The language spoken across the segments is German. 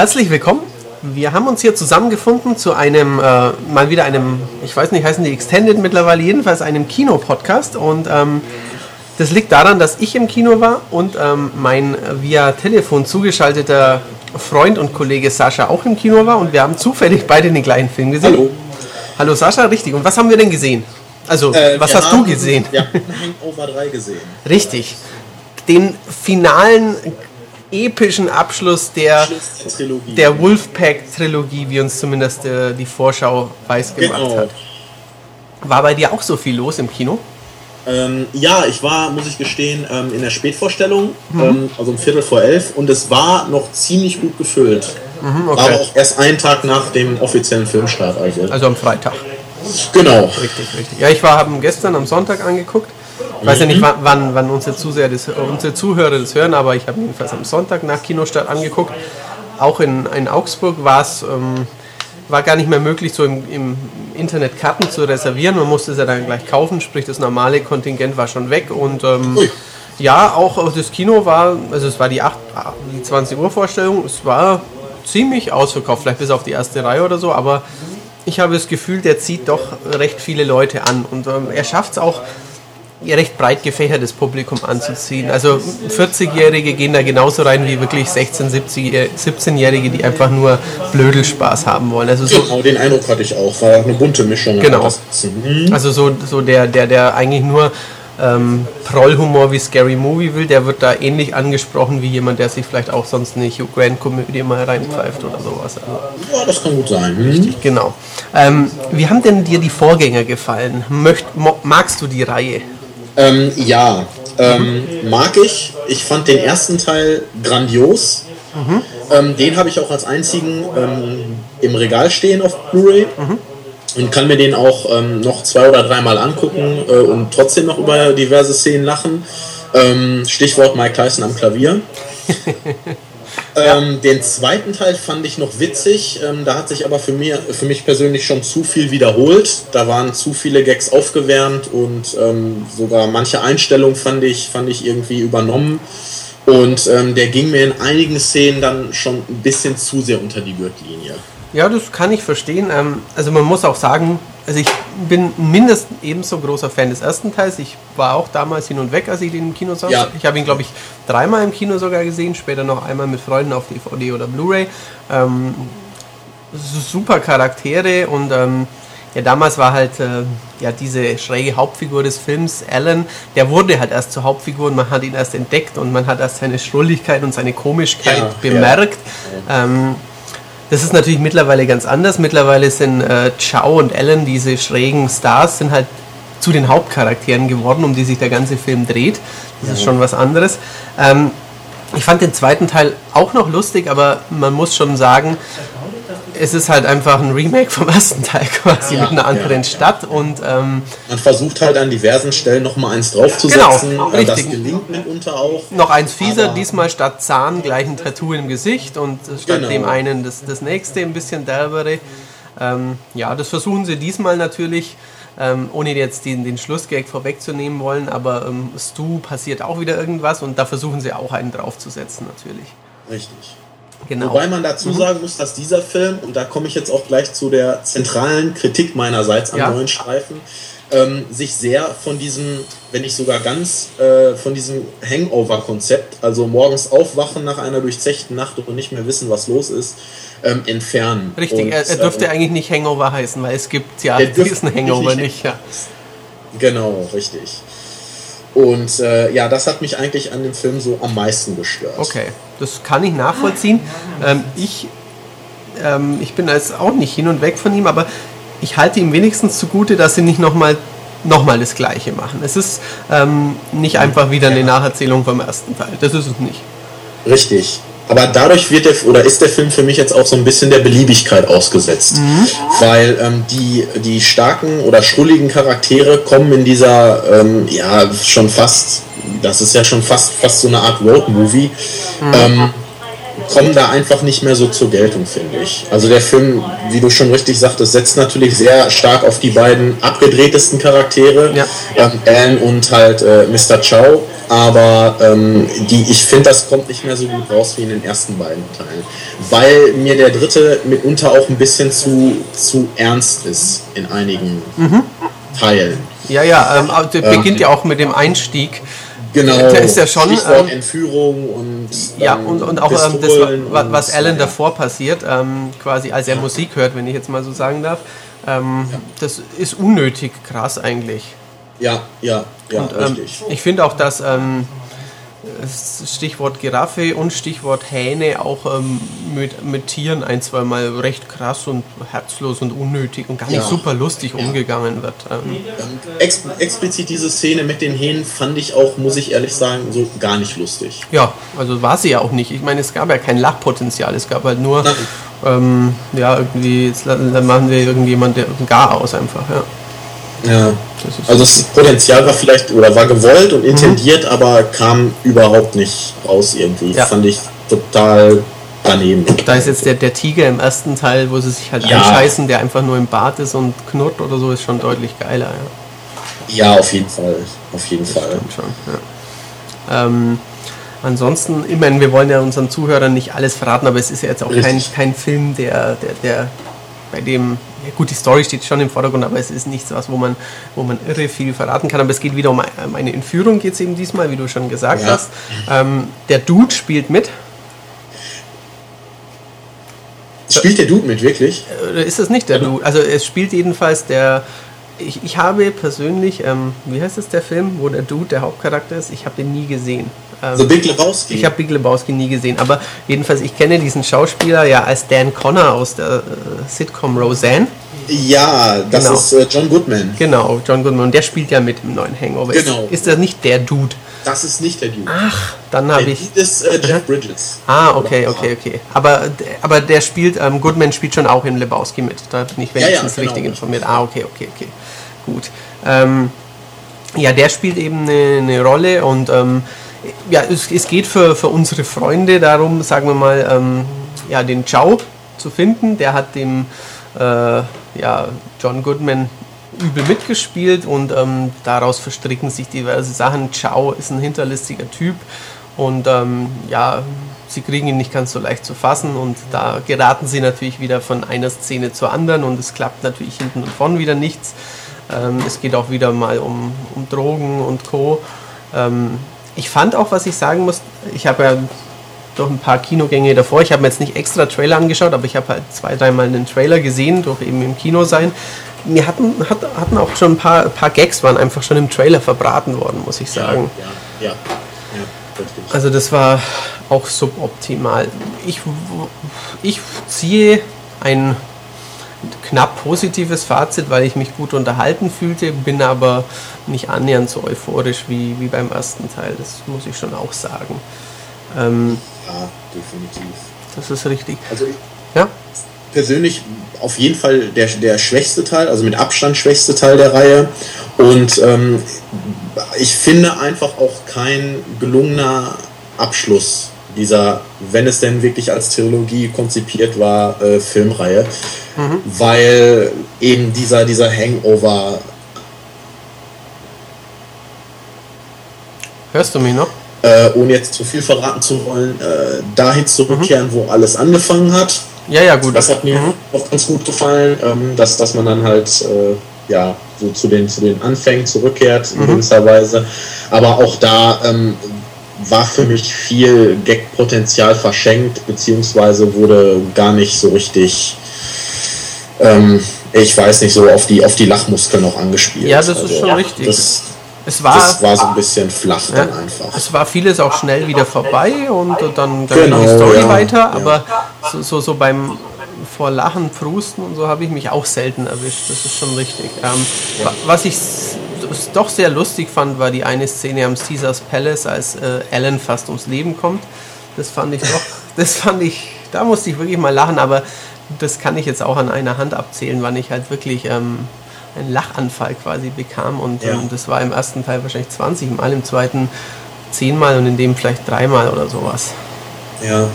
Herzlich willkommen. Wir haben uns hier zusammengefunden zu einem, äh, mal wieder einem, ich weiß nicht, heißen die Extended mittlerweile, jedenfalls einem Kino-Podcast. Und ähm, das liegt daran, dass ich im Kino war und ähm, mein via Telefon zugeschalteter Freund und Kollege Sascha auch im Kino war. Und wir haben zufällig beide den gleichen Film gesehen. Hallo. Hallo Sascha, richtig. Und was haben wir denn gesehen? Also, Äh, was hast haben- du gesehen? Wir haben Hangover 3 gesehen. Richtig. Den finalen epischen Abschluss der, Trilogie. der Wolfpack-Trilogie, wie uns zumindest äh, die Vorschau weiß gemacht Genau. hat. War bei dir auch so viel los im Kino? Ähm, ja, ich war, muss ich gestehen, ähm, in der Spätvorstellung, Mhm. ähm, also um Viertel vor elf, und es war noch ziemlich gut gefüllt. Mhm, War aber auch erst einen Tag nach dem offiziellen Filmstart. Also. Also am Freitag. genau. Richtig, richtig. Ja, ich war haben gestern am Sonntag angeguckt. Ich weiß ja nicht, wann, wann, wann unsere, Zuseher das, unsere Zuhörer das hören, aber ich habe jedenfalls am Sonntag nach Kinostart angeguckt. Auch in, in Augsburg war es ähm, war gar nicht mehr möglich, so im, im Internet Karten zu reservieren. Man musste sie dann gleich kaufen, sprich das normale Kontingent war schon weg. Und ähm, ja, auch das Kino war, also es war die, 8, die 20 Uhr Vorstellung, es war ziemlich ausverkauft, vielleicht bis auf die erste Reihe oder so, aber ich habe das Gefühl, der zieht doch recht viele Leute an und ähm, er schafft es auch, recht breit gefächertes Publikum anzuziehen. Also 40-Jährige gehen da genauso rein wie wirklich 16-, 17-Jährige, die einfach nur Blödelspaß haben wollen. Also so, Genau, den Eindruck hatte ich auch. War eine bunte Mischung. Genau. Mhm. also so, so der, der, der eigentlich nur ähm, Prollhumor wie Scary Movie will, der wird da ähnlich angesprochen wie jemand, der sich vielleicht auch sonst eine Hugh Grant-Komödie mal reinpfeift oder sowas. Also, Ja, das kann gut sein. Mhm. genau. Ähm, wie haben denn dir die Vorgänger gefallen? Möcht, magst du die Reihe? Ähm, ja, ähm, mag ich. Ich fand den ersten Teil grandios. Ähm, den habe ich auch als einzigen ähm, im Regal stehen auf Blu-ray. Und kann mir den auch ähm, noch zwei oder dreimal angucken äh, und trotzdem noch über diverse Szenen lachen. Ähm, Stichwort Mike Tyson am Klavier. Ähm, den zweiten Teil fand ich noch witzig. Ähm, da hat sich aber für, mir, für mich persönlich schon zu viel wiederholt. Da waren zu viele Gags aufgewärmt und ähm, sogar manche Einstellungen fand ich, fand ich irgendwie übernommen. Und ähm, der ging mir in einigen Szenen dann schon ein bisschen zu sehr unter die Gürtellinie. Ja, das kann ich verstehen. Ähm, also man muss auch sagen, also ich bin mindestens ebenso großer Fan des ersten Teils. Ich war auch damals hin und weg, als ich den im Kino sah. Ja. Ich habe ihn, glaube ich, dreimal im Kino sogar gesehen, später noch einmal mit Freunden auf DVD oder Blu-ray. Ähm, super Charaktere und ähm, ja, damals war halt äh, ja diese schräge Hauptfigur des Films, Alan, der wurde halt erst zur Hauptfigur und man hat ihn erst entdeckt und man hat erst seine Schrulligkeit und seine Komischkeit Ja, bemerkt. Ähm, das ist natürlich mittlerweile ganz anders. Mittlerweile sind äh, Chow und Alan, diese schrägen Stars, sind halt zu den Hauptcharakteren geworden, um die sich der ganze Film dreht. Das ist schon was anderes. Ähm, ich fand den zweiten Teil auch noch lustig, aber man muss schon sagen, es ist halt einfach ein Remake vom ersten Teil quasi Ja, mit einer anderen ja. Stadt und ähm, Man versucht halt an diversen Stellen nochmal eins draufzusetzen. Genau, Äh, das richtig. gelingt mitunter auch. noch eins fieser, diesmal statt Zahn gleich ein Tattoo im Gesicht und statt Genau. dem einen das, das nächste ein bisschen derbere. Ähm, ja, das versuchen sie diesmal natürlich, ähm, ohne jetzt den, den Schlussgag vorwegzunehmen wollen, aber ähm, Stu passiert auch wieder irgendwas und da versuchen sie auch einen draufzusetzen natürlich. Richtig. Genau. Wobei man dazu sagen muss, dass dieser Film, und da komme ich jetzt auch gleich zu der zentralen Kritik meinerseits am Ja. neuen Streifen, ähm, sich sehr von diesem, wenn nicht sogar ganz, äh, von diesem Hangover-Konzept, also morgens aufwachen nach einer durchzechten Nacht und nicht mehr wissen, was los ist, ähm, entfernen. Richtig, und, er, er dürfte äh, eigentlich nicht Hangover heißen, weil es gibt ja diesen Hangover nicht nicht. Ja. Genau, richtig. Und äh, ja, das hat mich eigentlich an dem Film so am meisten gestört. Okay, das kann ich nachvollziehen. Ähm, ich, ähm, ich bin jetzt auch nicht hin und weg von ihm, aber ich halte ihm wenigstens zugute, dass sie nicht nochmal noch mal das Gleiche machen. Es ist ähm, nicht einfach wieder eine Nacherzählung vom ersten Teil. Das ist es nicht. Richtig. Aber dadurch wird der oder ist der Film für mich jetzt auch so ein bisschen der Beliebigkeit ausgesetzt. Weil ähm, die, die starken oder schrulligen Charaktere kommen in dieser, ähm, ja, schon fast, das ist ja schon fast, fast so eine Art Road-Movie, ähm, kommen da einfach nicht mehr so zur Geltung, finde ich. Also der Film, wie du schon richtig sagtest, setzt natürlich sehr stark auf die beiden abgedrehtesten Charaktere, ja. ähm, Alan und halt äh, Mr. Chow. Aber ähm, die, ich finde, das kommt nicht mehr so gut raus wie in den ersten beiden Teilen. Weil mir der dritte mitunter auch ein bisschen zu, zu ernst ist in einigen mhm. Teilen. Ja, ja, ähm, der ähm, beginnt ja auch mit dem Einstieg Genau. Der ist ja schon. Ähm, Entführung und. Ja, und, und auch ähm, das, was Alan davor passiert, ähm, quasi als er ja. Musik hört, wenn ich jetzt mal so sagen darf, ähm, ja. das ist unnötig krass eigentlich. Ja, ja, ja, und, ähm, richtig. Ich finde auch, dass ähm, Stichwort Giraffe und Stichwort Hähne auch ähm, mit, mit Tieren ein, zwei Mal recht krass und herzlos und unnötig und gar nicht ja. super lustig ja. umgegangen wird. Ähm. Ex explizit diese Szene mit den Hähnen fand ich auch, muss ich ehrlich sagen, so gar nicht lustig. Ja, also war sie ja auch nicht. Ich meine, es gab ja kein Lachpotenzial, es gab halt nur, ähm, ja, irgendwie, jetzt machen wir irgendjemand der gar aus einfach, ja. Ja. Das also das Potenzial war vielleicht oder war gewollt und intendiert, mhm. aber kam überhaupt nicht raus irgendwie. Ja. Fand ich total daneben. Da ist jetzt der, der Tiger im ersten Teil, wo sie sich halt ja. einscheißen, der einfach nur im Bad ist und knurrt oder so, ist schon deutlich geiler. Ja, ja auf jeden Fall. Auf jeden das Fall. Schon, ja. ähm, ansonsten, ich meine, wir wollen ja unseren Zuhörern nicht alles verraten, aber es ist ja jetzt auch kein, kein Film, der, der, der bei dem gut, die Story steht schon im Vordergrund, aber es ist nichts, was, wo man, wo man irre viel verraten kann. Aber es geht wieder um eine Entführung, geht es eben diesmal, wie du schon gesagt ja. hast. Ähm, der Dude spielt mit. Spielt der Dude mit, wirklich? Oder ist das nicht der Dude? Also es spielt jedenfalls der. Ich, ich habe persönlich, ähm, wie heißt es der Film, wo der Dude der Hauptcharakter ist? Ich habe den nie gesehen. Ähm, The Big Lebowski. Ich habe Big Lebowski nie gesehen, aber jedenfalls, ich kenne diesen Schauspieler ja als Dan Connor aus der äh, Sitcom Roseanne. Ja, das genau. ist äh, John Goodman. Genau, John Goodman. Und der spielt ja mit im neuen Hangover. Genau. Ist, ist das nicht der Dude? Das ist nicht der Dude. Ach, dann habe ich. Das ist äh, Jeff Bridges. Ah, okay, okay, okay. Aber, aber der spielt, ähm, Goodman spielt schon auch in Lebowski mit. Da bin ich wenigstens ja, ja, genau, richtig informiert. Ah, okay, okay, okay. Gut. Ähm, ja, der spielt eben eine, eine Rolle und ähm, ja, es, es, geht für, für unsere Freunde darum, sagen wir mal, ähm, ja, den Chow zu finden. Der hat dem äh, ja, John Goodman übel mitgespielt und ähm, daraus verstricken sich diverse Sachen. Chow ist ein hinterlistiger Typ und ähm, ja, sie kriegen ihn nicht ganz so leicht zu fassen und da geraten sie natürlich wieder von einer Szene zur anderen und es klappt natürlich hinten und vorn wieder nichts. Ähm, es geht auch wieder mal um, um Drogen und Co. Ähm, ich fand auch, was ich sagen muss, ich habe ja doch ein paar Kinogänge davor. Ich habe mir jetzt nicht extra Trailer angeschaut, aber ich habe halt zwei, dreimal einen Trailer gesehen, durch eben im Kino sein. Mir hatten, hat, hatten auch schon ein paar, ein paar Gags, waren einfach schon im Trailer verbraten worden, muss ich sagen. Ja, ja, ja. ja also das war auch suboptimal. Ich, ich ziehe ein knapp positives Fazit, weil ich mich gut unterhalten fühlte, bin aber nicht annähernd so euphorisch wie, wie beim ersten Teil. Das muss ich schon auch sagen. Ähm, ja, definitiv. Das ist richtig. Also ich ja? persönlich auf jeden Fall der, der schwächste Teil, also mit Abstand schwächste Teil der Reihe. Und ähm, ich finde einfach auch kein gelungener Abschluss dieser, wenn es denn wirklich als Trilogie konzipiert war, äh, Filmreihe. Mhm. Weil eben dieser, dieser Hangover. Hörst du mich noch? Äh, ohne jetzt zu viel verraten zu wollen, äh, dahin zurückkehren, mhm. wo alles angefangen hat. Ja, ja, gut. Das hat mir mhm. auch ganz gut gefallen, ähm, dass, dass man dann halt äh, ja, so zu den, zu den Anfängen zurückkehrt in mhm. gewisser Weise. Aber auch da ähm, war für mich viel Gag-Potenzial verschenkt, beziehungsweise wurde gar nicht so richtig, ähm, ich weiß nicht, so auf die, auf die Lachmuskeln noch angespielt. Ja, das also, ist schon richtig. Das, es war, das war so ein bisschen flach ja, dann einfach. Es war vieles auch schnell wieder vorbei und dann, dann genau, ging die Story ja, weiter, aber so, so, so beim vor Lachen, Prusten und so habe ich mich auch selten erwischt. Das ist schon richtig. Ähm, was ich doch sehr lustig fand, war die eine Szene am Caesars Palace, als äh, Alan fast ums Leben kommt. Das fand ich doch, das fand ich, da musste ich wirklich mal lachen, aber das kann ich jetzt auch an einer Hand abzählen, wann ich halt wirklich ähm, einen Lachanfall quasi bekam. Und ja. ähm, das war im ersten Teil wahrscheinlich 20 Mal, im zweiten 10 Mal und in dem vielleicht dreimal oder sowas. Ja.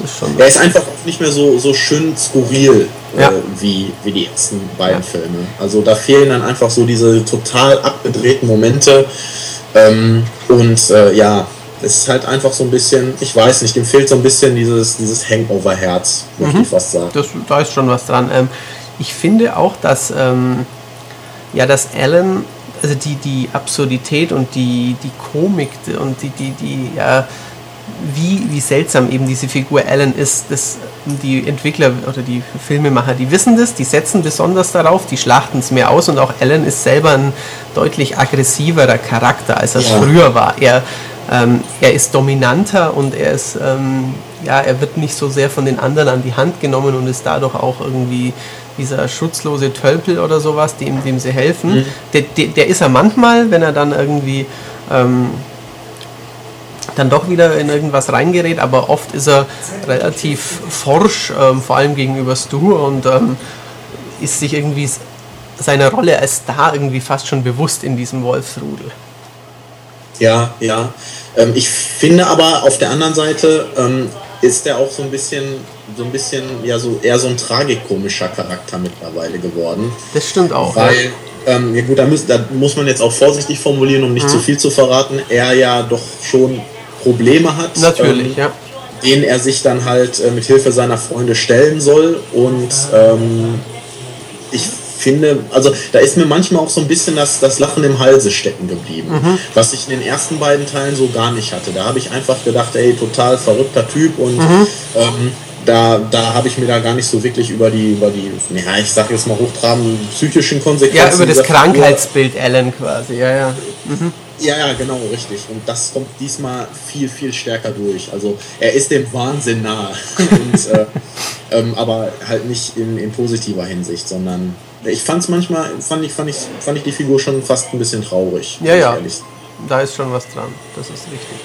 Ist schon. Er ist einfach nicht mehr so, so schön skurril ja. äh, wie, wie die ersten beiden ja. Filme. Also da fehlen dann einfach so diese total abgedrehten Momente. Ähm, und äh, ja, es ist halt einfach so ein bisschen, ich weiß nicht, dem fehlt so ein bisschen dieses, dieses Hangover-Herz, möchte mhm. ich fast sagen. Das, da ist schon was dran. Ähm, ich finde auch, dass, ähm, ja, dass Alan, also die, die Absurdität und die, die Komik und die, die, die, ja, wie, wie seltsam eben diese Figur Alan ist, das, die Entwickler oder die Filmemacher, die wissen das, die setzen besonders darauf, die schlachten es mehr aus und auch Alan ist selber ein deutlich aggressiverer Charakter, als er es ja. früher war. Er, ähm, er ist dominanter und er ist, ähm, ja, er wird nicht so sehr von den anderen an die Hand genommen und ist dadurch auch irgendwie dieser schutzlose Tölpel oder sowas, dem, dem sie helfen. Mhm. Der, der, der, ist er manchmal, wenn er dann irgendwie ähm, dann doch wieder in irgendwas reingerät, aber oft ist er relativ forsch, ähm, vor allem gegenüber Stu und ähm, ist sich irgendwie seiner Rolle als Star irgendwie fast schon bewusst in diesem Wolfsrudel. Ja, ja. Ähm, ich finde aber auf der anderen Seite ähm, ist er auch so ein bisschen, so ein bisschen, ja, so eher so ein tragikomischer Charakter mittlerweile geworden. Das stimmt auch. Weil, ja, ähm, ja gut, da muss, da muss man jetzt auch vorsichtig formulieren, um nicht mhm. zu viel zu verraten. Er ja doch schon Probleme hat. Natürlich, ähm, ja. Denen er sich dann halt äh, mit Hilfe seiner Freunde stellen soll. Und ähm, ich finde, also da ist mir manchmal auch so ein bisschen das, das Lachen im Halse stecken geblieben, mhm. was ich in den ersten beiden Teilen so gar nicht hatte. Da habe ich einfach gedacht, ey, total verrückter Typ und mhm. ähm, da, da habe ich mir da gar nicht so wirklich über die, über die, ja, ich sage jetzt mal hochtrabend, psychischen Konsequenzen. Ja, über das Krankheitsbild Alan quasi, ja, ja. Mhm. Ja, ja, genau, richtig. Und das kommt diesmal viel, viel stärker durch. Also er ist dem Wahnsinn nahe. und, äh, ähm, aber halt nicht in, in positiver Hinsicht, sondern ich fand es manchmal, fand ich, fand, ich, fand ich die Figur schon fast ein bisschen traurig. Ja, ja. Da ist schon was dran. Das ist richtig.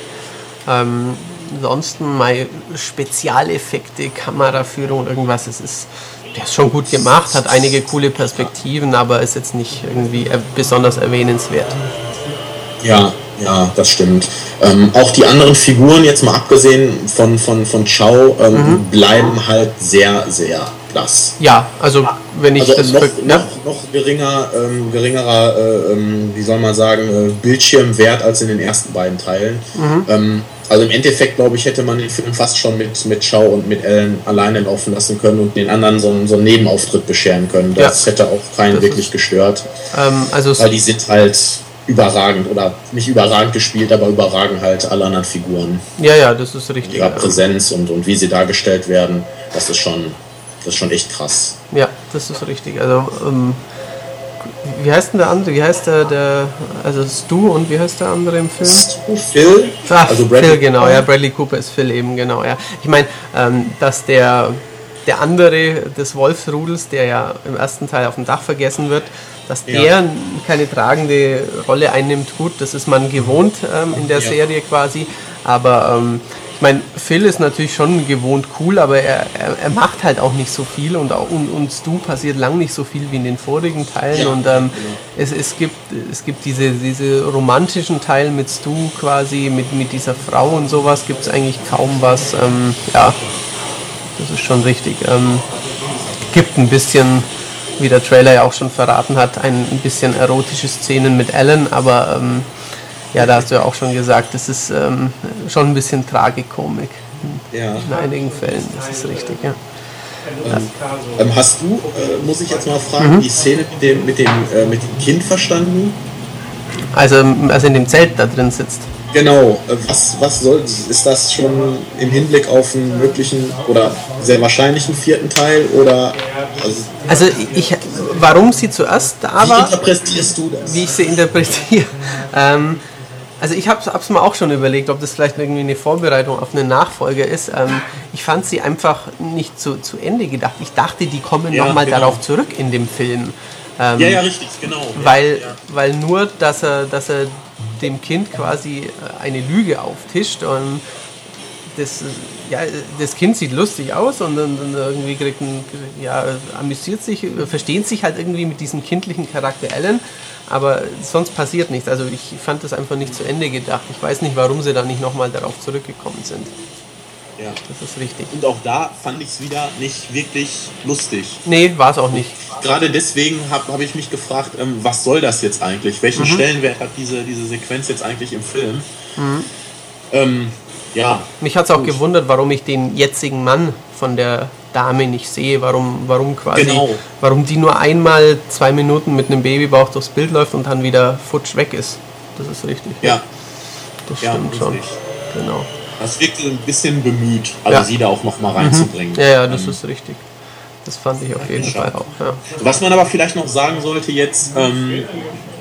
Ähm, ansonsten mal Spezialeffekte, Kameraführung, irgendwas. Es ist, der ist schon gut gemacht, hat einige coole Perspektiven, aber ist jetzt nicht irgendwie besonders erwähnenswert. Ja, ja, das stimmt. Ähm, auch die anderen Figuren, jetzt mal abgesehen von, von, von Chao, ähm, mhm. bleiben halt sehr, sehr blass. Ja, also wenn ich also das noch, noch, noch geringer, ähm, geringerer, äh, ähm, wie soll man sagen, äh, Bildschirmwert als in den ersten beiden Teilen. Mhm. Ähm, also im Endeffekt, glaube ich, hätte man den Film fast schon mit, mit Chao und mit Ellen alleine laufen lassen können und den anderen so, so einen Nebenauftritt bescheren können. Das ja. hätte auch keinen das wirklich gestört. Ähm, also Weil die sind halt überragend oder nicht überragend gespielt, aber überragend halt alle anderen Figuren. Ja, ja, das ist richtig. Ihrer Präsenz und, und wie sie dargestellt werden, das ist schon, das ist schon echt krass. Ja, das ist richtig. Also, ähm, wie heißt denn der andere? Wie heißt der, der, also Stu und wie heißt der andere im Film? Stu, Phil. Ach, also Bradley Phil, genau, ja, Bradley Cooper ist Phil eben, genau, ja. Ich meine, ähm, dass der, der andere des Wolfsrudels, der ja im ersten Teil auf dem Dach vergessen wird, dass der ja. keine tragende Rolle einnimmt, gut, das ist man gewohnt ähm, in der ja. Serie quasi. Aber ähm, ich meine, Phil ist natürlich schon gewohnt cool, aber er, er, er, macht halt auch nicht so viel und, auch, und, und Stu passiert lang nicht so viel wie in den vorigen Teilen. Ja, und ähm, genau. es, es, gibt, es gibt diese, diese romantischen Teile mit Stu quasi, mit, mit dieser Frau und sowas, gibt es eigentlich kaum was. Ähm, ja, das ist schon richtig. Ähm, gibt ein bisschen wie der Trailer ja auch schon verraten hat, ein, bisschen erotische Szenen mit Ellen, aber ähm, ja, da hast du ja auch schon gesagt, das ist ähm, schon ein bisschen Tragikomik in, ja. in einigen Fällen, das ist richtig, ja. Ähm, ähm, hast du, äh, muss ich jetzt mal fragen, mhm. die Szene mit dem, mit, dem, äh, mit dem Kind verstanden? Also, also in dem Zelt da drin sitzt. Genau, äh, was, was soll, ist das schon im Hinblick auf einen möglichen oder sehr wahrscheinlichen vierten Teil oder? Also, ich, warum sie zuerst da war? Wie interpretierst du das? Wie ich sie interpretiere. Ähm, also ich habe es mir auch schon überlegt, ob das vielleicht irgendwie eine Vorbereitung auf eine Nachfolge ist. Ähm, ich fand sie einfach nicht zu, zu Ende gedacht. Ich dachte, die kommen ja, nochmal genau. darauf zurück in dem Film. Ähm, ja, ja, richtig, genau. Weil, ja. weil nur, dass er, dass er dem Kind quasi äh, eine Lüge auftischt und das, ja, das Kind sieht lustig aus und dann, dann irgendwie kriegt ein, ja, amüsiert sich, versteht sich halt irgendwie mit diesem kindlichen Charakter Alan, aber sonst passiert nichts. Also ich fand das einfach nicht zu Ende gedacht. Ich weiß nicht, warum sie da nicht nochmal darauf zurückgekommen sind. Ja. Das ist richtig. Und auch da fand ich es wieder nicht wirklich lustig. Nee, war es auch nicht. Gerade deswegen habe hab ich mich gefragt, ähm, was soll das jetzt eigentlich? Welchen Stellenwert hat diese, diese Sequenz jetzt eigentlich im Film? Ähm, ja, Mich hat es auch Gut. gewundert, warum ich den jetzigen Mann von der Dame nicht sehe, warum, warum quasi, Genau. warum die nur einmal zwei Minuten mit einem Babybauch durchs Bild läuft und dann wieder futsch weg ist. Das ist richtig. ja, das ja, stimmt schon. Genau. Das wirkte ein bisschen bemüht, also Ja. Mhm. sie da auch nochmal reinzubringen. Ja, ja, das Ähm, ist richtig. Das fand ich auf jeden. Fall auch. Ja. Was man aber vielleicht noch sagen sollte jetzt, ähm,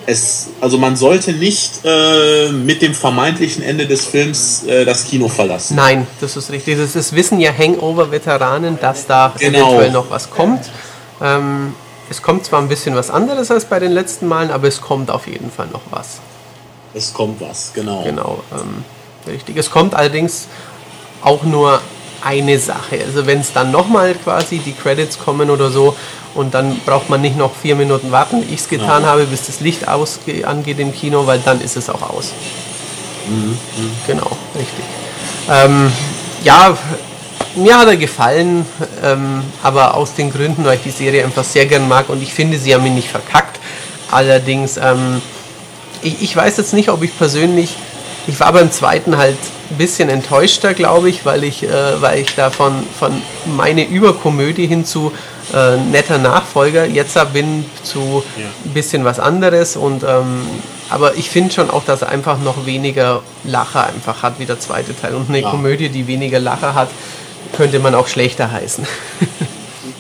es, also man sollte nicht äh, mit dem vermeintlichen Ende des Films äh, das Kino verlassen. Nein, das ist richtig. Das, das wissen ja Hangover-Veteranen, dass da Genau. eventuell noch was kommt. Ähm, es kommt zwar ein bisschen was anderes als bei den letzten Malen, aber es kommt auf jeden Fall noch was. Es kommt was, genau. Genau, ähm, richtig. Es kommt allerdings auch nur eine Sache. Also wenn es dann nochmal quasi die Credits kommen oder so und dann braucht man nicht noch vier Minuten warten, wie ich es getan Ja. habe, bis das Licht ausge angeht im Kino, weil dann ist es auch aus. Genau, richtig. Ähm, ja, mir hat er gefallen, ähm, aber aus den Gründen, weil ich die Serie einfach sehr gern mag und ich finde, sie haben ihn nicht verkackt. Allerdings, ähm, ich, ich weiß jetzt nicht, ob ich persönlich, ich war beim zweiten halt ein bisschen enttäuschter, glaube ich, weil ich, äh, weil ich da von, von meine Überkomödie hin zu äh, netter Nachfolger jetzt bin zu Ja. ein bisschen was anderes und ähm, aber ich finde schon auch, dass er einfach noch weniger Lacher einfach hat wie der zweite Teil und eine Ja. Komödie, die weniger Lacher hat, könnte man auch schlechter heißen.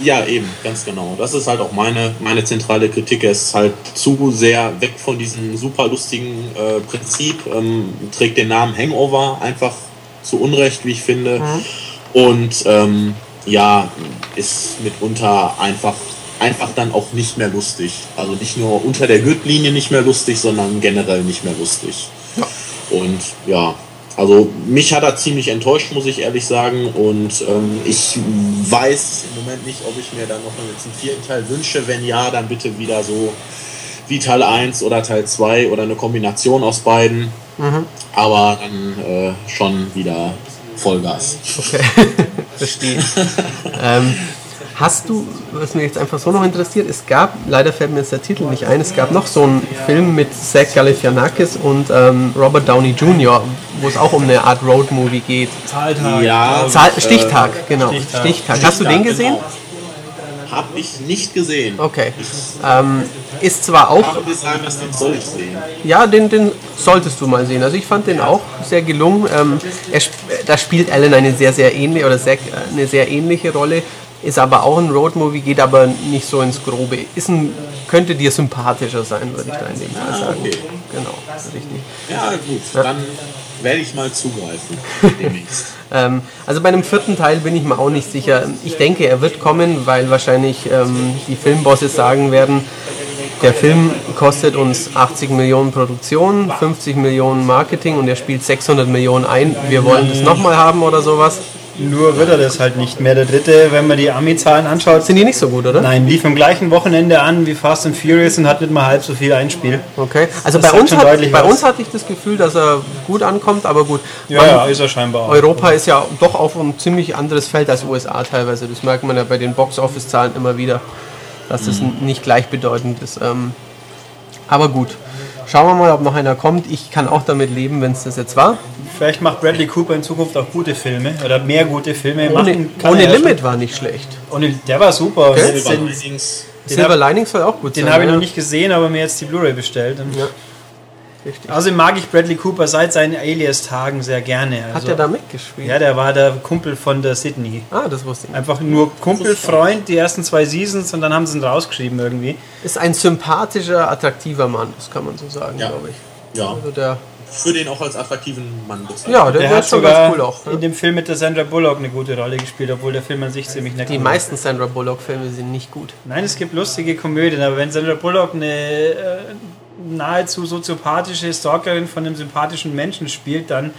Ja, eben, ganz genau. Das ist halt auch meine, meine zentrale Kritik. Er ist halt zu sehr weg von diesem super lustigen äh, Prinzip, ähm, trägt den Namen Hangover einfach zu Unrecht, wie ich finde. Und ähm, ja, ist mitunter einfach, einfach dann auch nicht mehr lustig. Also nicht nur unter der Gürtellinie nicht mehr lustig, sondern generell nicht mehr lustig. Ja. Und ja, also mich hat er ziemlich enttäuscht, muss ich ehrlich sagen. Und ähm, ich weiß im Moment nicht, ob ich mir dann noch einen vierten Teil wünsche. Wenn ja, dann bitte wieder so wie Teil 1 oder Teil 2 oder eine Kombination aus beiden. Aber dann äh, schon wieder Vollgas. Okay, verstehe. ähm, hast du, was mich jetzt einfach so noch interessiert, es gab, leider fällt mir jetzt der Titel nicht ein, es gab noch so einen Film mit Zach Galifianakis und ähm, Robert Downey Jr., wo es auch um eine Art Roadmovie geht. Zahltag. Ja. Zahl Stichtag, genau. Stichtag. Stichtag. Hast du den gesehen? Habe ich nicht gesehen. Okay. Ähm, ist zwar auch. Ja, den, den solltest du mal sehen. Also ich fand den auch sehr gelungen. Ähm, er, da spielt Alan eine sehr, sehr ähnliche oder sehr, eine sehr ähnliche Rolle. Ist aber auch ein Roadmovie, geht aber nicht so ins Grobe. Ist ein, könnte dir sympathischer sein, würde ich da in dem Fall Ah, sagen. okay. Genau, richtig. Ja, gut. Dann werde ich mal zugreifen. Demnächst. Ähm, also bei einem vierten Teil bin ich mir auch nicht sicher. Ich denke, er wird kommen, weil wahrscheinlich ähm, die Filmbosse sagen werden, der Film kostet uns 80 Millionen Produktion, 50 Millionen Marketing und er spielt 600 Millionen ein. Wir wollen das nochmal haben oder sowas. Nur wird er das halt nicht mehr. Der dritte, wenn man die Ami-Zahlen anschaut, Sind die nicht so gut, oder? nein, lief am gleichen Wochenende an wie Fast and Furious und hat nicht mal halb so viel Einspiel. Okay. Also Das bei sagt uns, hat, bei uns hatte ich das Gefühl, dass er gut ankommt, aber gut. Ja, Man- ja, ist er scheinbar auch. Europa ist ja doch auf ein ziemlich anderes Feld als USA teilweise. Das merkt man ja bei den Box-Office-Zahlen immer wieder, dass das Mhm. nicht gleichbedeutend ist. Ähm, aber gut. Schauen wir mal, ob noch einer kommt. Ich kann auch damit leben, wenn es das jetzt war. Vielleicht macht Bradley Cooper in Zukunft auch gute Filme oder mehr gute Filme. Ohne, Machen ohne ja Limit war nicht schlecht. schon. Ohne, der war super. Okay. Silver Den, Linings. Silver Linings soll auch gut den sein. habe ich ja. noch nicht gesehen, aber mir jetzt die Blu-ray bestellt. Und Ja. Richtig. Außerdem mag ich Bradley Cooper seit seinen Alias-Tagen sehr gerne. Hat Also, er da mitgespielt? Ja, der war der Kumpel von der Sydney. Ah, das wusste ich. nicht. Einfach nur Kumpel, Freund, die ersten zwei Seasons und dann haben sie ihn rausgeschrieben irgendwie. Ist ein sympathischer, attraktiver Mann, das kann man so sagen, Ja. glaube ich. Ja, Also der, würde ihn auch als attraktiven Mann bezeichnen. ja, der, Der hat ist schon sogar ganz cool auch. in Ne? dem Film mit der Sandra Bullock eine gute Rolle gespielt, obwohl der Film an sich ziemlich nett Die war. meisten Sandra Bullock-Filme sind nicht gut. Nein, es gibt lustige Komödien, aber wenn Sandra Bullock eine äh, nahezu soziopathische Stalkerin von einem sympathischen Menschen spielt, dann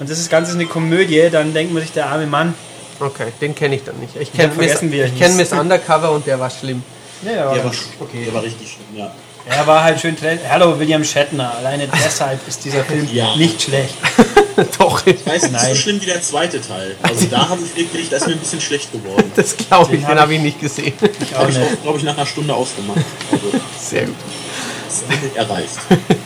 und das ist Ganze eine Komödie, dann denkt man sich, der arme Mann. Okay, den kenne ich dann nicht. Ich kenne Miss, ich kenn Miss Undercover und der war schlimm. Ja, Der war, aber okay. der war richtig schlimm, ja. er war halt schön. Hallo, William Shatner. Alleine deshalb ist dieser Film Ja. nicht schlecht. Doch, Ich weiß nicht Nein. so schlimm wie der zweite Teil. Also da habe ich wirklich, da ist mir ein bisschen schlecht geworden. das glaube ich, Den den hab habe ich nicht gesehen. Ich auch Habe ich auch, glaube ich, nach einer Stunde ausgemacht. Also, Sehr gut. Erreicht.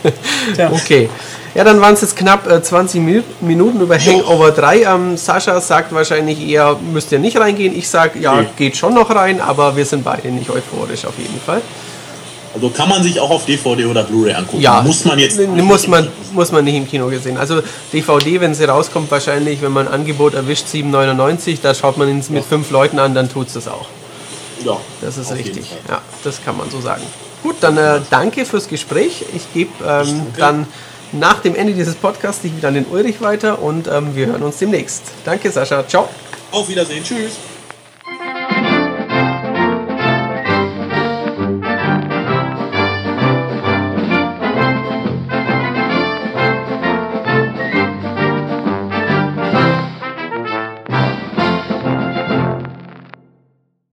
Tja. Okay. Ja, dann waren es jetzt knapp äh, 20 Minu- Minuten über Hangover 3. Ähm, Sascha sagt wahrscheinlich eher, müsst ihr nicht reingehen. Ich sage, ja, Nee. geht schon noch rein, aber wir sind beide nicht euphorisch auf jeden Fall. Also kann man sich auch auf DVD oder Blu-ray angucken. Ja, muss man jetzt. muss man, muss man nicht im Kino gesehen. Also DVD, wenn sie rauskommt, wahrscheinlich, wenn man ein Angebot erwischt, 7,99, da schaut man ihn mit fünf Leuten an, dann tut es das auch. Ja, Das ist auf jeden richtig. Fall. Ja, das kann man so sagen. Gut, dann äh, danke fürs Gespräch. Ich gebe ähm, dann nach dem Ende dieses Podcasts dich wieder an den Ulrich weiter und ähm, wir hören uns demnächst. Danke, Sascha. Ciao. Auf Wiedersehen. Tschüss.